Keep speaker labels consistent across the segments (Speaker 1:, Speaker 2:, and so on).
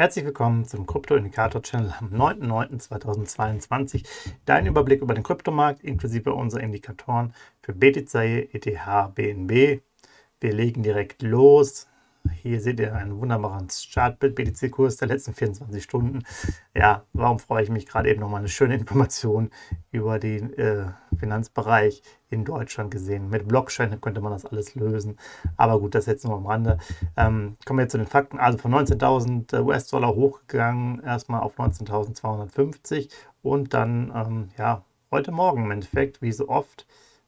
Speaker 1: Herzlich willkommen zum Krypto-Indikator-Channel am 9.9.2022. Dein Überblick über den Kryptomarkt inklusive unserer Indikatoren für BTC, ETH, BNB. Wir legen direkt los. Hier seht ihr einen wunderbaren Chartbild BTC-Kurs der letzten 24 Stunden. Ja, warum freue ich mich gerade eben nochmal eine schöne Information über den äh, Finanzbereich in Deutschland gesehen. Mit Blockchain könnte man das alles lösen. Aber gut, das jetzt nur am Rande. Ähm, kommen wir jetzt zu den Fakten. Also von 19.000 äh, US-Dollar hochgegangen, erstmal auf 19.250 und dann, ähm, ja, heute Morgen im Endeffekt, wie so oft,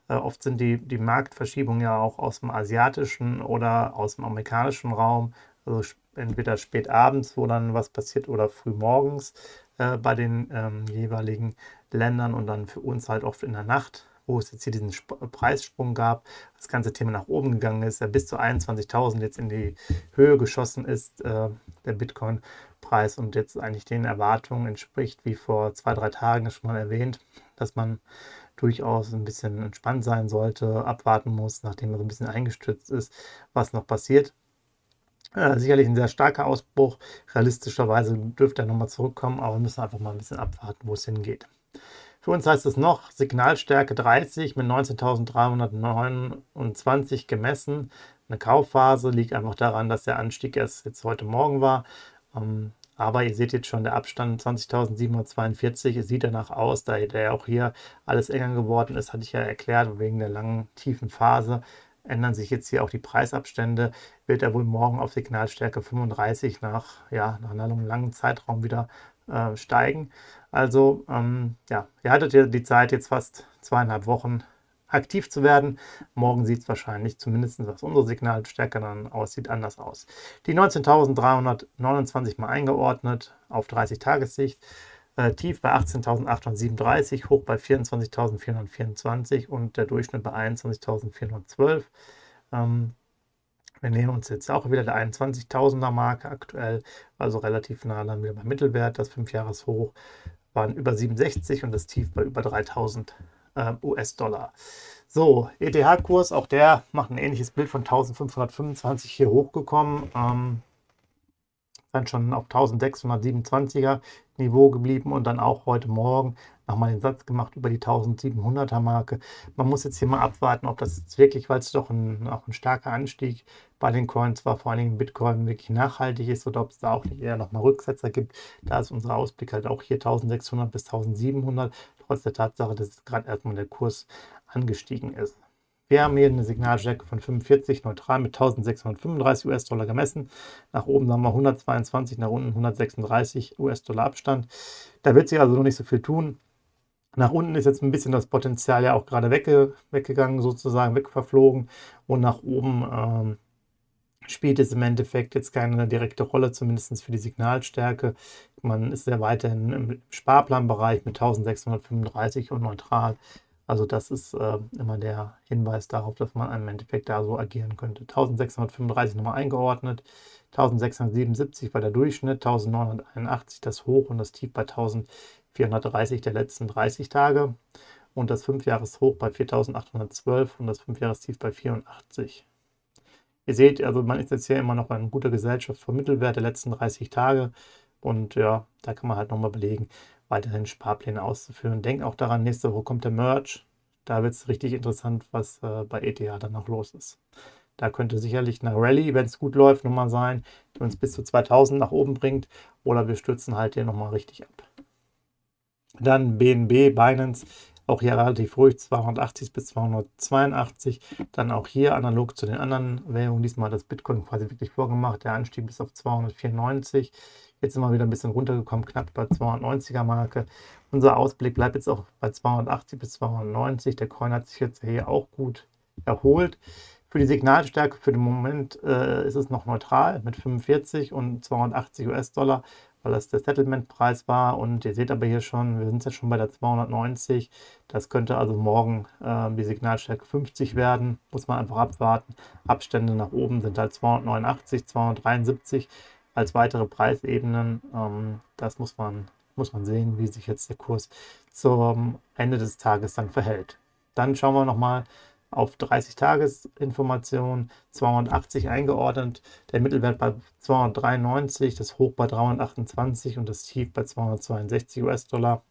Speaker 1: äh, oft sind die, die Marktverschiebungen ja auch aus dem asiatischen oder aus dem amerikanischen Raum, also entweder spät abends, wo dann was passiert, oder früh morgens äh, bei den ähm, jeweiligen Ländern und dann für uns halt oft in der Nacht, wo es jetzt hier diesen Sp Preissprung gab, das ganze Thema nach oben gegangen ist, der bis zu 21.000 jetzt in die Höhe geschossen ist, äh, der Bitcoin-Preis und jetzt eigentlich den Erwartungen entspricht, wie vor zwei, drei Tagen schon mal erwähnt, dass man durchaus ein bisschen entspannt sein sollte, abwarten muss, nachdem er so ein bisschen eingestürzt ist, was noch passiert. Äh, sicherlich ein sehr starker Ausbruch. Realistischerweise dürfte er nochmal zurückkommen, aber wir müssen einfach mal ein bisschen abwarten, wo es hingeht. Für uns heißt es noch Signalstärke 30 mit 19.329 gemessen. Eine Kaufphase liegt einfach daran, dass der Anstieg erst jetzt heute Morgen war. Ähm, aber ihr seht jetzt schon, der Abstand 20.742 sieht danach aus, da der auch hier alles enger geworden ist, hatte ich ja erklärt, wegen der langen, tiefen Phase ändern sich jetzt hier auch die Preisabstände, wird er wohl morgen auf Signalstärke 35 nach, ja, nach einem langen Zeitraum wieder äh, steigen. Also, ähm, ja, ihr hattet ja die Zeit jetzt fast zweieinhalb Wochen aktiv zu werden. Morgen sieht es wahrscheinlich, zumindest was unsere Signalstärke dann aussieht, anders aus. Die 19.329 mal eingeordnet auf 30 Tagessicht. Äh, tief bei 18.837, hoch bei 24.424 und der Durchschnitt bei 21.412. Ähm, wir nähern uns jetzt auch wieder der 21.000er Marke aktuell, also relativ nah dann wieder beim Mittelwert. Das 5-Jahres-Hoch waren über 67 und das Tief bei über 3.000 äh, US-Dollar. So, ETH-Kurs, auch der macht ein ähnliches Bild von 1525 hier hochgekommen. Ähm, dann schon auf 1627er Niveau geblieben und dann auch heute Morgen nochmal den Satz gemacht über die 1700er Marke. Man muss jetzt hier mal abwarten, ob das jetzt wirklich, weil es doch ein, auch ein starker Anstieg bei den Coins war, vor allen Dingen Bitcoin wirklich nachhaltig ist oder ob es da auch nicht eher nochmal Rücksetzer gibt. Da ist unser Ausblick halt auch hier 1600 bis 1700, trotz der Tatsache, dass gerade erstmal der Kurs angestiegen ist. Wir haben hier eine Signalstärke von 45 neutral mit 1635 US-Dollar gemessen. Nach oben haben wir 122, nach unten 136 US-Dollar Abstand. Da wird sich also noch nicht so viel tun. Nach unten ist jetzt ein bisschen das Potenzial ja auch gerade wegge weggegangen, sozusagen wegverflogen. Und nach oben ähm, spielt es im Endeffekt jetzt keine direkte Rolle, zumindest für die Signalstärke. Man ist ja weiterhin im Sparplanbereich mit 1635 und neutral. Also das ist äh, immer der Hinweis darauf, dass man im Endeffekt da so agieren könnte. 1635 nochmal eingeordnet, 1677 war der Durchschnitt, 1981 das Hoch und das Tief bei 1430 der letzten 30 Tage und das 5-Jahres-Hoch bei 4812 und das 5-Jahres-Tief bei 84. Ihr seht, also man ist jetzt hier immer noch in guter Gesellschaft vom Mittelwert der letzten 30 Tage und ja, da kann man halt nochmal belegen, weiterhin Sparpläne auszuführen. Denkt auch daran, nächste Woche kommt der Merch. Da wird es richtig interessant, was äh, bei ETH dann noch los ist. Da könnte sicherlich eine Rallye, wenn es gut läuft, nochmal sein, die uns bis zu 2000 nach oben bringt. Oder wir stürzen halt hier nochmal richtig ab. Dann BNB, Binance, auch hier relativ ruhig, 280 bis 282. Dann auch hier analog zu den anderen Währungen, diesmal das Bitcoin quasi wirklich vorgemacht, der Anstieg bis auf 294. Jetzt sind wir wieder ein bisschen runtergekommen, knapp bei 290er Marke. Unser Ausblick bleibt jetzt auch bei 280 bis 290. Der Coin hat sich jetzt hier auch gut erholt. Für die Signalstärke für den Moment äh, ist es noch neutral mit 45 und 280 US-Dollar. Weil das der Settlement-Preis war. Und ihr seht aber hier schon, wir sind jetzt schon bei der 290. Das könnte also morgen äh, die Signalstärke 50 werden. Muss man einfach abwarten. Abstände nach oben sind halt 289, 273 als weitere Preisebenen. Ähm, das muss man, muss man sehen, wie sich jetzt der Kurs zum Ende des Tages dann verhält. Dann schauen wir nochmal auf 30 Tagesinformationen 280 eingeordnet, der Mittelwert bei 293, das Hoch bei 328 und das Tief bei 262 US-Dollar.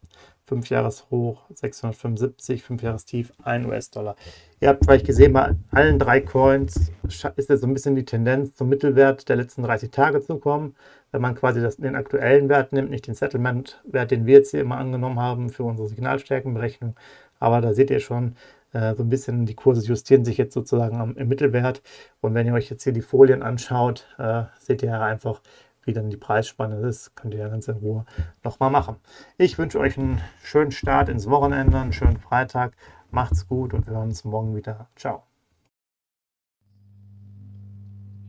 Speaker 1: 5 Jahreshoch 675, 5 Jahrestief 1 US-Dollar. Ihr habt vielleicht gesehen, bei allen drei Coins ist ja so ein bisschen die Tendenz zum Mittelwert der letzten 30 Tage zu kommen. Wenn man quasi das, den aktuellen Wert nimmt, nicht den Settlement-Wert, den wir jetzt hier immer angenommen haben für unsere Signalstärkenberechnung. Aber da seht ihr schon, äh, so ein bisschen, die Kurse justieren sich jetzt sozusagen am, im Mittelwert. Und wenn ihr euch jetzt hier die Folien anschaut, äh, seht ihr einfach, wie dann die Preisspanne ist. Könnt ihr ja ganz in Ruhe nochmal machen. Ich wünsche euch einen schönen Start ins Wochenende, einen schönen Freitag. Macht's gut und wir hören uns morgen wieder. Ciao.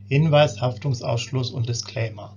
Speaker 2: Hinweis, Haftungsausschluss und Disclaimer.